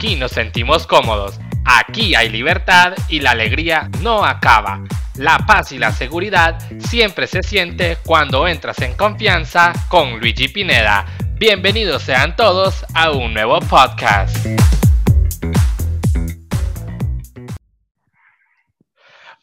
Aquí nos sentimos cómodos, aquí hay libertad y la alegría no acaba. La paz y la seguridad siempre se siente cuando entras en confianza con Luigi Pineda. Bienvenidos sean todos a un nuevo podcast.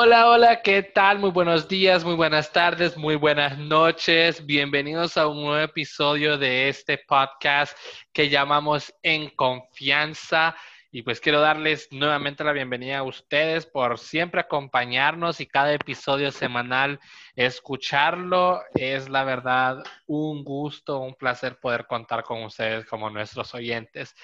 Hola, hola, ¿qué tal? Muy buenos días, muy buenas tardes, muy buenas noches. Bienvenidos a un nuevo episodio de este podcast que llamamos En Confianza. Y pues quiero darles nuevamente la bienvenida a ustedes por siempre acompañarnos y cada episodio semanal escucharlo. Es la verdad un gusto, un placer poder contar con ustedes como nuestros oyentes.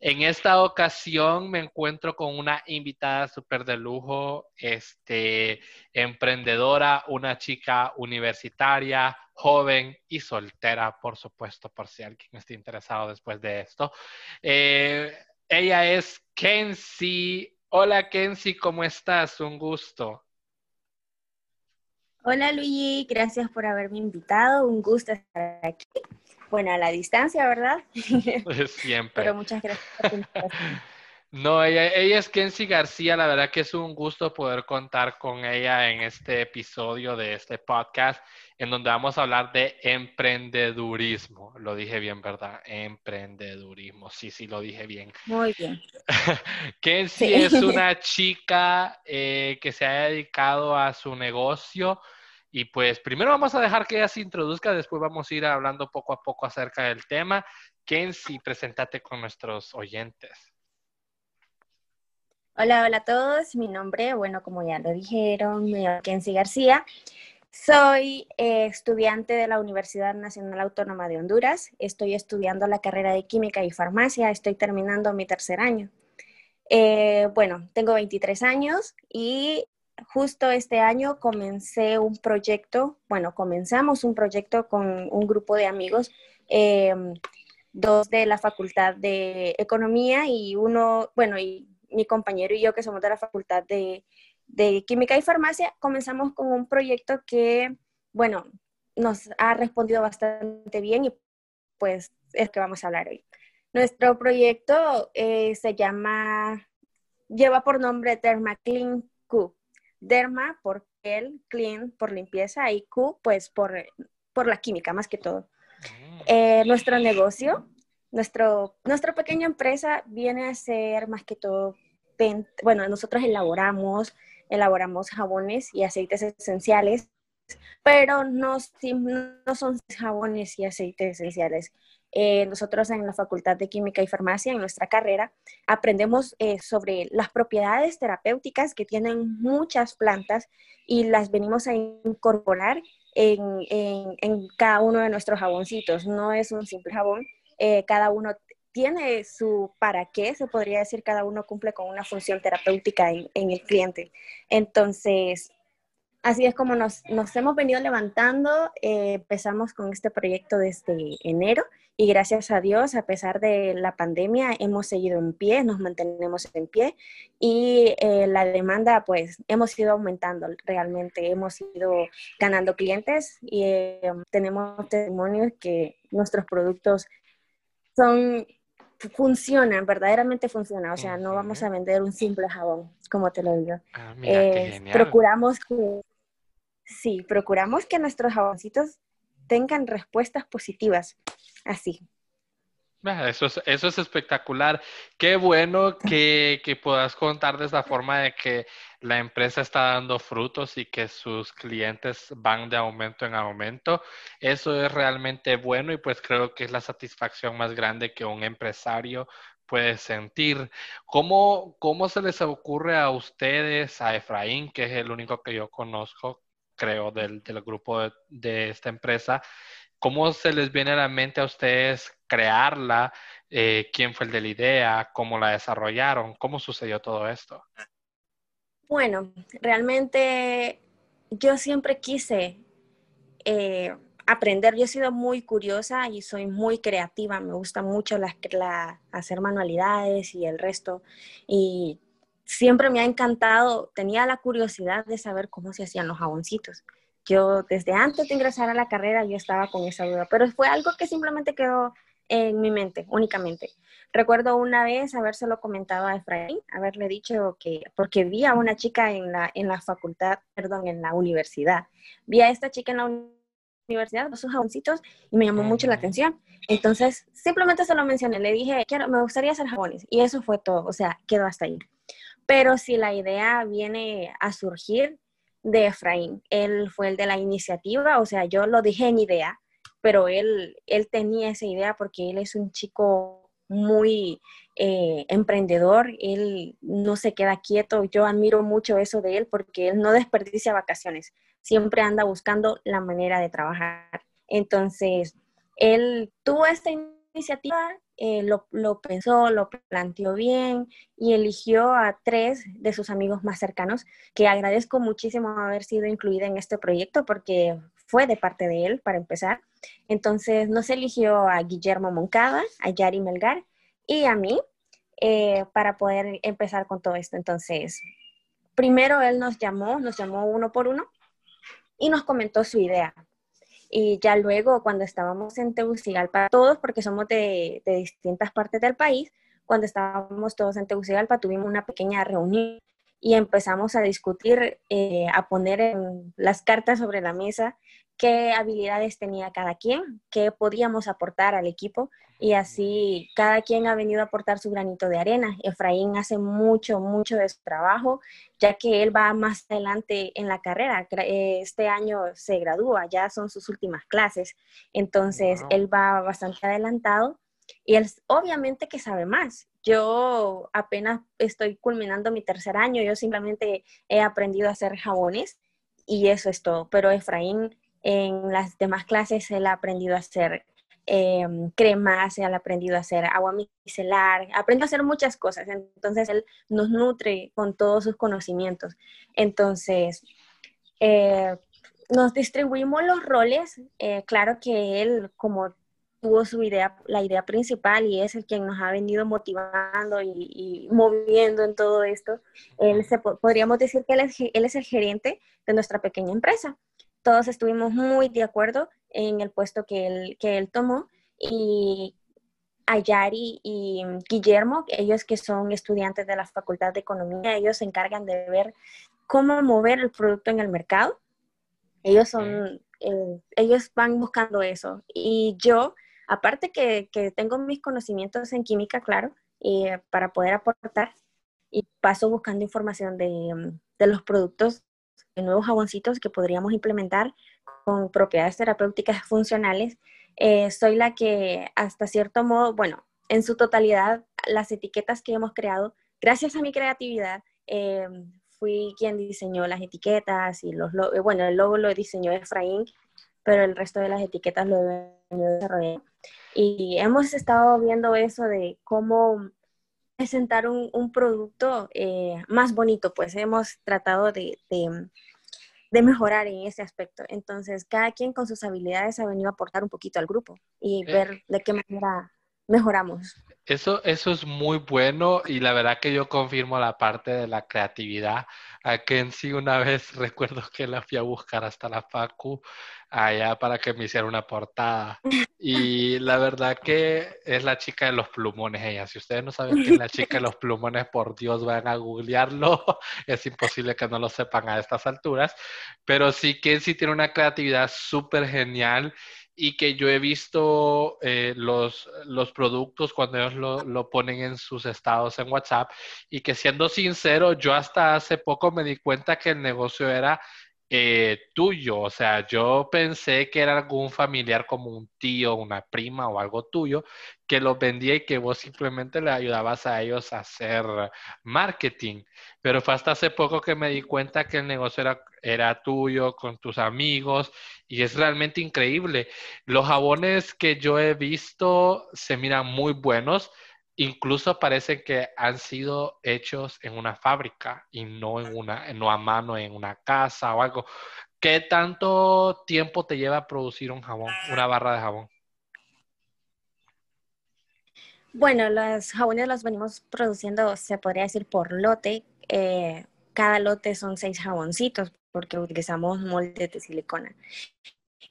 En esta ocasión me encuentro con una invitada súper de lujo, este, emprendedora, una chica universitaria, joven y soltera, por supuesto, por si alguien esté interesado después de esto. Eh, ella es Kenzie. Hola Kenzie, ¿cómo estás? Un gusto. Hola Luigi, gracias por haberme invitado. Un gusto estar aquí. Bueno, a la distancia, ¿verdad? Siempre. Pero muchas gracias por No, ella, ella es Kenzie García. La verdad que es un gusto poder contar con ella en este episodio de este podcast, en donde vamos a hablar de emprendedurismo. Lo dije bien, ¿verdad? Emprendedurismo. Sí, sí, lo dije bien. Muy bien. Kenzie es una chica eh, que se ha dedicado a su negocio y pues primero vamos a dejar que ella se introduzca, después vamos a ir hablando poco a poco acerca del tema. Kenzie, presentate con nuestros oyentes. Hola, hola a todos. Mi nombre, bueno, como ya lo dijeron, me llamo Kenzie García. Soy eh, estudiante de la Universidad Nacional Autónoma de Honduras. Estoy estudiando la carrera de Química y Farmacia. Estoy terminando mi tercer año. Eh, bueno, tengo 23 años y justo este año comencé un proyecto, bueno, comenzamos un proyecto con un grupo de amigos, em, dos de la Facultad de Economía y uno, bueno, y mi compañero y yo que somos de la Facultad de, Química y Farmacia, comenzamos con un proyecto que, bueno, nos ha respondido bastante bien y pues es que vamos a hablar hoy. Nuestro proyecto eh, se llama, lleva por nombre Thermaclean Q. Derma por piel, clean por limpieza y Q pues por, por la química más que todo. Mm. Eh, nuestro negocio, nuestro, nuestra pequeña empresa viene a ser más que todo, bueno, nosotros elaboramos, elaboramos jabones y aceites esenciales, pero no, no son jabones y aceites esenciales. Eh, nosotros en la Facultad de Química y Farmacia, en nuestra carrera, aprendemos eh, sobre las propiedades terapéuticas que tienen muchas plantas y las venimos a incorporar en, cada uno de nuestros jaboncitos. No es un simple jabón, eh, cada uno tiene su para qué, se podría decir, cada uno cumple con una función terapéutica en, en el cliente. Entonces, Así es como nos, hemos venido levantando. Eh, empezamos con este proyecto desde enero y gracias a Dios, a pesar de la pandemia, hemos seguido en pie, nos mantenemos en pie y eh, la demanda, pues, hemos ido aumentando realmente. Hemos ido ganando clientes y eh, tenemos testimonios que nuestros productos son funcionan, verdaderamente funcionan. O sea, no vamos a vender un simple jabón, como te lo digo. Ah, eh, procuramos que, sí, procuramos que nuestros jaboncitos tengan respuestas positivas. Así. Eso es, eso es espectacular. Qué bueno que, que, puedas contar de esa forma de que la empresa está dando frutos y que sus clientes van de aumento en aumento. Eso es realmente bueno y pues creo que es la satisfacción más grande que un empresario puede sentir. ¿Cómo, cómo se les ocurre a ustedes, a Efraín, que es el único que yo conozco, creo, del, del grupo de, esta empresa? ¿Cómo se les viene a la mente a ustedes crearla? Eh, ¿Quién fue el de la idea? ¿Cómo la desarrollaron? ¿Cómo sucedió todo esto? Bueno, realmente yo siempre quise eh, aprender. Yo he sido muy curiosa y soy muy creativa. Me gusta mucho hacer manualidades y el resto. Y siempre me ha encantado, tenía la curiosidad de saber cómo se hacían los jaboncitos. Yo desde antes de ingresar a la carrera yo estaba con esa duda, pero fue algo que simplemente quedó en mi mente únicamente. Recuerdo una vez habérselo comentado a Efraín, haberle dicho que, porque vi a una chica en la, en la facultad, perdón, en la universidad. Vi a esta chica en la universidad, sus jaboncitos, y me llamó mucho la atención. Entonces, simplemente se lo mencioné, le dije, quiero, me gustaría hacer jabones, y eso fue todo, o sea, quedó hasta ahí. Pero si la idea viene a surgir de Efraín, él fue el de la iniciativa, o sea, yo lo dije en idea, pero él, él tenía esa idea porque él es un chico muy eh, emprendedor, él no se queda quieto, yo admiro mucho eso de él porque él no desperdicia vacaciones, siempre anda buscando la manera de trabajar. Entonces, él tuvo esta iniciativa, eh, lo, pensó, lo planteó bien y eligió a tres de sus amigos más cercanos, que agradezco muchísimo haber sido incluida en este proyecto porque fue de parte de él, para empezar. Entonces nos eligió a Guillermo Moncada, a Yari Melgar y a mí eh, para poder empezar con todo esto. Entonces, primero él nos llamó, nos llamó uno por uno y nos comentó su idea. Y ya luego, cuando estábamos en Tegucigalpa, todos, porque somos de, distintas partes del país, cuando estábamos todos en Tegucigalpa, tuvimos una pequeña reunión y empezamos a discutir, eh, a poner las cartas sobre la mesa qué habilidades tenía cada quien, qué podíamos aportar al equipo y así cada quien ha venido a aportar su granito de arena. Efraín hace mucho, mucho de su trabajo, ya que él va más adelante en la carrera. Eh, este año se gradúa, ya son sus últimas clases, entonces él va bastante adelantado y él obviamente que sabe más. Yo apenas estoy culminando mi tercer año, yo simplemente he aprendido a hacer jabones y eso es todo. Pero Efraín en las demás clases él ha aprendido a hacer em, cremas, él ha aprendido a hacer agua micelar, aprende a hacer muchas cosas. Entonces él nos nutre con todos sus conocimientos. Entonces, eh, nos distribuimos los roles. Eh, claro que él, como tuvo su idea, la idea principal y es el quien nos ha venido motivando y, moviendo en todo esto. Él se, podríamos decir que él es, él es el gerente de nuestra pequeña empresa. Todos estuvimos muy de acuerdo en el puesto que él, que él tomó y Ayari y Guillermo, ellos que son estudiantes de la Facultad de Economía, ellos se encargan de ver cómo mover el producto en el mercado. Ellos son, eh, ellos van buscando eso. Y yo Aparte que, tengo mis conocimientos en química, claro, eh, para poder aportar y paso buscando información de, los productos, de nuevos jaboncitos que podríamos implementar con propiedades terapéuticas funcionales. Eh, soy la que hasta cierto modo, bueno, en su totalidad, las etiquetas que hemos creado, gracias a mi creatividad, eh, fui quien diseñó las etiquetas y los, bueno, el logo lo diseñó Efraín, pero el resto de las etiquetas lo he desarrollado. Y hemos estado viendo eso de cómo presentar un, un producto eh, más bonito, pues hemos tratado de, de, mejorar en ese aspecto. Entonces, cada quien con sus habilidades ha venido a aportar un poquito al grupo y eh. ver de qué manera mejoramos. Eso, eso es muy bueno y la verdad que yo confirmo la parte de la creatividad. A sí una vez recuerdo que la fui a buscar hasta la Facu allá para que me hiciera una portada. Y la verdad que es la chica de los plumones ella. Si ustedes no saben quién es la chica de los plumones, por Dios, vayan a googlearlo. Es imposible que no lo sepan a estas alturas. Pero sí sí tiene una creatividad súper genial y que yo he visto eh, los, los productos cuando ellos lo, lo, ponen en sus estados en WhatsApp y que siendo sincero, yo hasta hace poco me di cuenta que el negocio era eh, tuyo, o sea, yo pensé que era algún familiar como un tío, una prima o algo tuyo que los vendía y que vos simplemente le ayudabas a ellos a hacer marketing. Pero fue hasta hace poco que me di cuenta que el negocio era, era tuyo, con tus amigos, y es realmente increíble. Los jabones que yo he visto se miran muy buenos incluso parece que han sido hechos en una fábrica y no en una, no a mano en una casa o algo. ¿Qué tanto tiempo te lleva producir un jabón, una barra de jabón? Bueno, los jabones los venimos produciendo, se podría decir, por lote. Eh, cada lote son seis jaboncitos porque utilizamos moldes de silicona.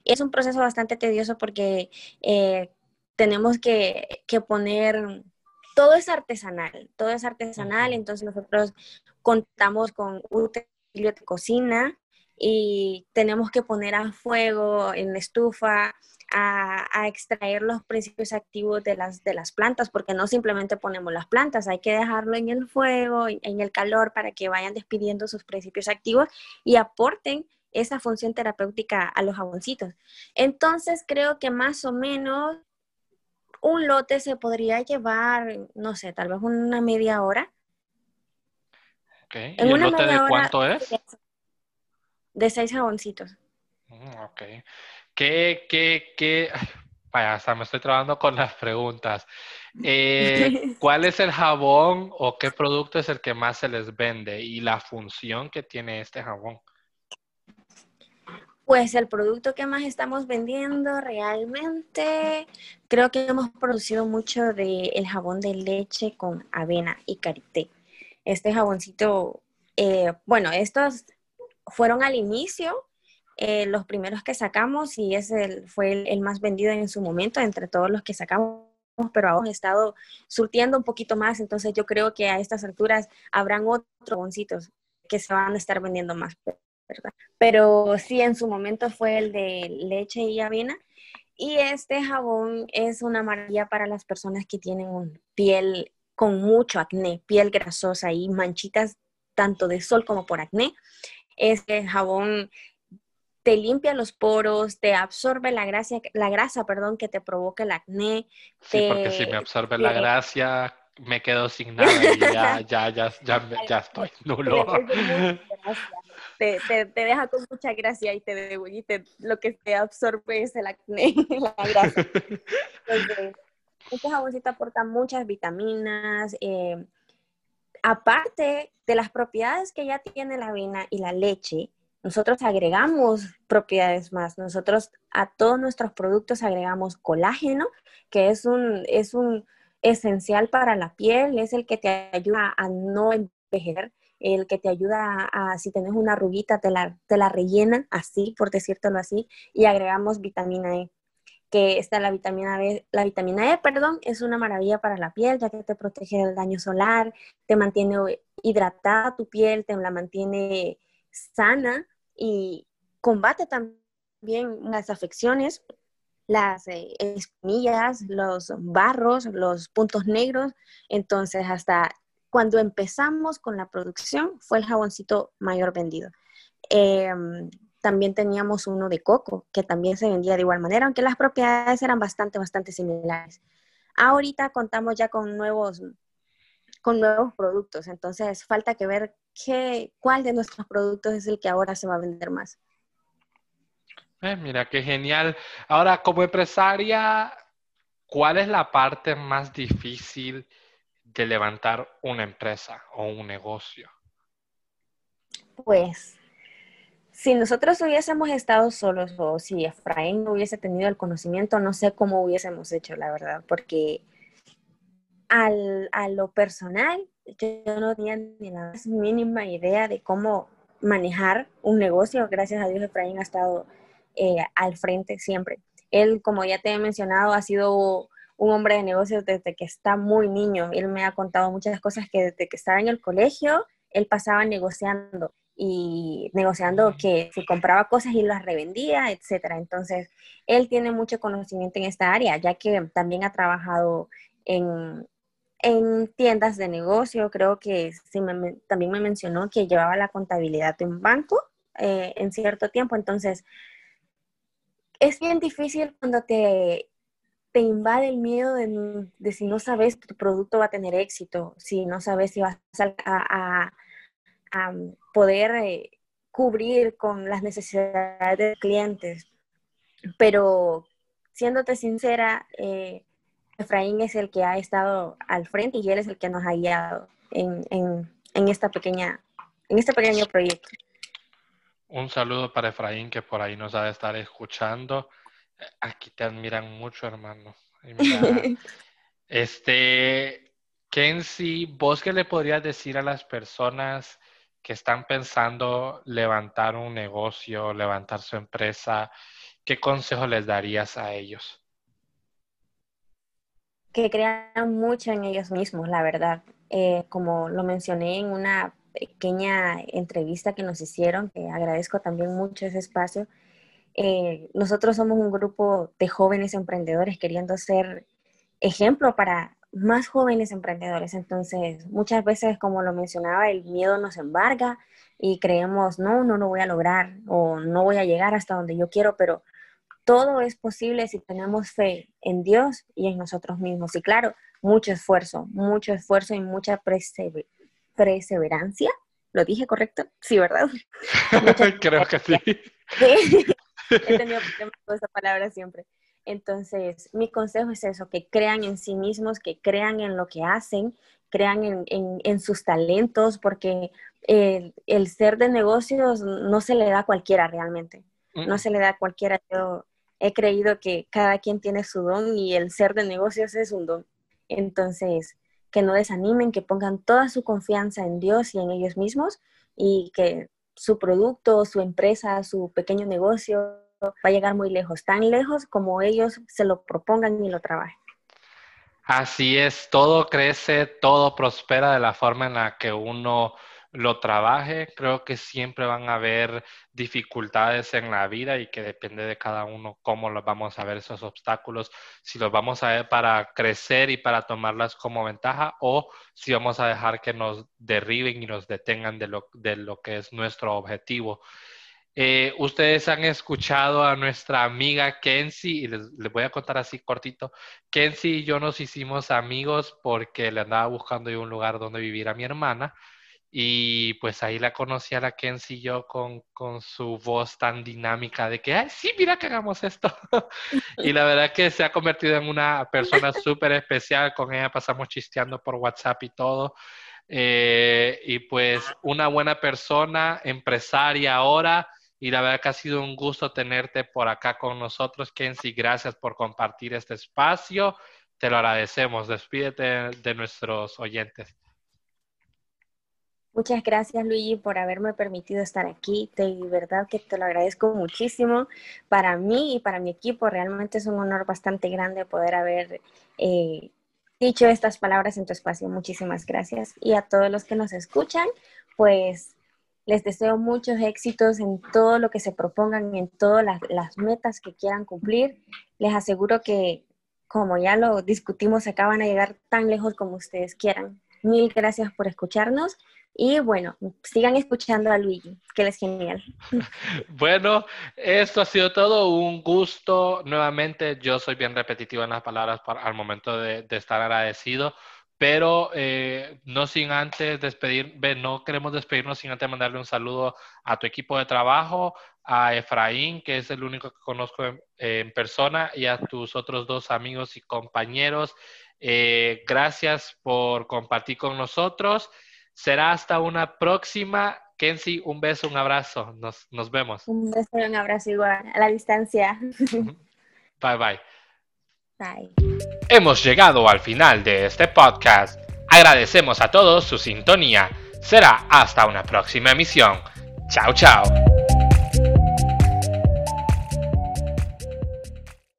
Es un proceso bastante tedioso porque eh, tenemos que poner todo es artesanal, todo es artesanal, entonces nosotros contamos con utensilio de cocina y tenemos que poner a fuego en la estufa a, extraer los principios activos de las, de las plantas, porque no simplemente ponemos las plantas, hay que dejarlo en el fuego, en el calor, para que vayan despidiendo sus principios activos y aporten esa función terapéutica a los jaboncitos. Entonces, creo que más o menos un lote se podría llevar, no sé, tal vez una media hora. ¿Y el lote de cuánto es? De seis jaboncitos. Mm, ok. ¿Qué, qué, qué? Vaya, hasta me estoy trabajando con las preguntas. Eh, ¿Cuál es el jabón o qué producto es el que más se les vende y la función que tiene este jabón? Pues el producto que más estamos vendiendo realmente, creo que hemos producido mucho del el jabón de leche con avena y karité. Este jaboncito, eh, bueno, estos fueron al inicio eh, los primeros que sacamos y ese fue el, más vendido en su momento entre todos los que sacamos pero aún he estado surtiendo un poquito más, entonces yo creo que a estas alturas habrán otros jaboncitos que se van a estar vendiendo más. Pero sí, en su momento fue el de leche y avena. Y este jabón es una maravilla para las personas que tienen un piel con mucho acné, piel grasosa y manchitas tanto de sol como por acné. Este jabón te limpia los poros, te absorbe la grasa, la grasa perdón, que te provoca el acné. Sí, porque si me absorbe la grasa, me quedo sin nada y ya, ya, ya, ya, ya estoy nulo te, te, deja con mucha gracia y, te, y lo que te absorbe es el acné, la grasa. Entonces, este jaboncito aporta muchas vitaminas. Eh, aparte de las propiedades que ya tiene la avena y la leche, nosotros agregamos propiedades más. Nosotros a todos nuestros productos agregamos colágeno, que es un, es un esencial para la piel, es el que te ayuda a no envejecer el que te ayuda a, si tienes una arruguita, te la, te la rellenan así, por decírtelo así, y agregamos vitamina E, que está la vitamina la vitamina E, perdón, es una maravilla para la piel, ya que te protege del daño solar, te mantiene hidratada tu piel, te la mantiene sana y combate también las afecciones, las eh, espinillas, los barros, los puntos negros. Entonces, hasta cuando empezamos con la producción fue el jaboncito mayor vendido. Em, también teníamos uno de coco, que también se vendía de igual manera, aunque las propiedades eran bastante, bastante similares. Ahorita contamos ya con nuevos, con nuevos productos, entonces falta que ver qué, cuál de nuestros productos es el que ahora se va a vender más. Eh, mira, qué genial. Ahora, como empresaria, ¿cuál es la parte más difícil de levantar una empresa o un negocio? Pues, si nosotros hubiésemos estado solos o si Efraín no hubiese tenido el conocimiento, no sé cómo hubiésemos hecho, la verdad, porque a lo personal, yo no tenía ni la mínima idea de cómo manejar un negocio. Gracias a Dios, Efraín ha estado eh, al frente siempre. Él, como ya te he mencionado, ha sido un hombre de negocios desde que está muy niño. Él me ha contado muchas cosas que desde que estaba en el colegio, él pasaba negociando y negociando que se compraba cosas y las revendía, etcétera. Entonces, él tiene mucho conocimiento en esta área, ya que también ha trabajado en, tiendas de negocio. Creo que también me mencionó que llevaba la contabilidad de un banco eh, en cierto tiempo. Entonces, es bien difícil cuando te te invade el miedo de, si no sabes que tu producto va a tener éxito, si no sabes si vas a, poder eh, cubrir con las necesidades de clientes. Pero siéndote sincera, eh, Efraín es el que ha estado al frente y él es el que nos ha guiado en, en, esta pequeña, en este pequeño proyecto. Un saludo para Efraín que por ahí nos ha de estar escuchando. Aquí te admiran mucho, hermano. este, Kenzie, ¿vos qué le podrías decir a las personas que están pensando levantar un negocio, levantar su empresa? ¿Qué consejo les darías a ellos? que crean mucho en ellos mismos, la verdad. Eh, como lo mencioné en una pequeña entrevista que nos hicieron, que agradezco también mucho ese espacio. Eh, nosotros somos un grupo de jóvenes emprendedores queriendo ser ejemplo para más jóvenes emprendedores. Entonces, muchas veces, como lo mencionaba, el miedo nos embarga y creemos, no, no lo voy a lograr o no voy a llegar hasta donde yo quiero, pero todo es posible si tenemos fe en Dios y en nosotros mismos. Y claro, mucho esfuerzo, mucho esfuerzo y mucha perseverancia. ¿Lo dije correcto? Sí, ¿verdad? Creo que sí. He tenido problemas con esa palabra siempre. Entonces, mi consejo es eso, que crean en sí mismos, que crean en lo que hacen, crean en, sus talentos, porque el, ser de negocios no se le da a cualquiera realmente. No se le da a cualquiera. Yo he creído que cada quien tiene su don y el ser de negocios es un don. Entonces, que no desanimen, que pongan toda su confianza en Dios y en ellos mismos y que su producto, su empresa, su pequeño negocio va a llegar muy lejos, tan lejos como ellos se lo propongan y lo trabajen. Así es, todo crece, todo prospera de la forma en la que uno lo trabaje, creo que siempre van a haber dificultades en la vida y que depende de cada uno cómo los vamos a ver esos obstáculos, si los vamos a ver para crecer y para tomarlas como ventaja o si vamos a dejar que nos derriben y nos detengan de lo, de lo que es nuestro objetivo. Eh, ustedes han escuchado a nuestra amiga Kenzie, y les, les, voy a contar así cortito. Kenzie y yo nos hicimos amigos porque le andaba buscando yo un lugar donde vivir a mi hermana. Y pues ahí la conocí a la Kenzie yo con, con su voz tan dinámica de que, ay, sí, mira que hagamos esto. y la verdad que se ha convertido en una persona súper especial. Con ella pasamos chisteando por WhatsApp y todo. Eh, y pues una buena persona, empresaria ahora. Y la verdad que ha sido un gusto tenerte por acá con nosotros, Kenzie. Gracias por compartir este espacio. Te lo agradecemos. Despídete de nuestros oyentes. Muchas gracias, Luigi, por haberme permitido estar aquí. De verdad que te lo agradezco muchísimo. Para mí y para mi equipo realmente es un honor bastante grande poder haber eh, dicho estas palabras en tu espacio. Muchísimas gracias. Y a todos los que nos escuchan, pues les deseo muchos éxitos en todo lo que se propongan, en todas las, metas que quieran cumplir. Les aseguro que, como ya lo discutimos, acaban a llegar tan lejos como ustedes quieran. Mil gracias por escucharnos y bueno, sigan escuchando a Luigi, que él es genial. Bueno, esto ha sido todo. Un gusto. Nuevamente, yo soy bien repetitivo en las palabras al momento de, estar agradecido. Pero eh, no sin antes despedir, no queremos despedirnos sin antes mandarle un saludo a tu equipo de trabajo, a Efraín, que es el único que conozco en, persona, y a tus otros dos amigos y compañeros. Eh, gracias por compartir con nosotros. Será hasta una próxima. Kenzie, un beso, un abrazo. Nos, nos vemos. Un beso y un abrazo igual, a la distancia. Bye bye. Bye. Hemos llegado al final de este podcast. Agradecemos a todos su sintonía. Será hasta una próxima emisión. Chao, chao.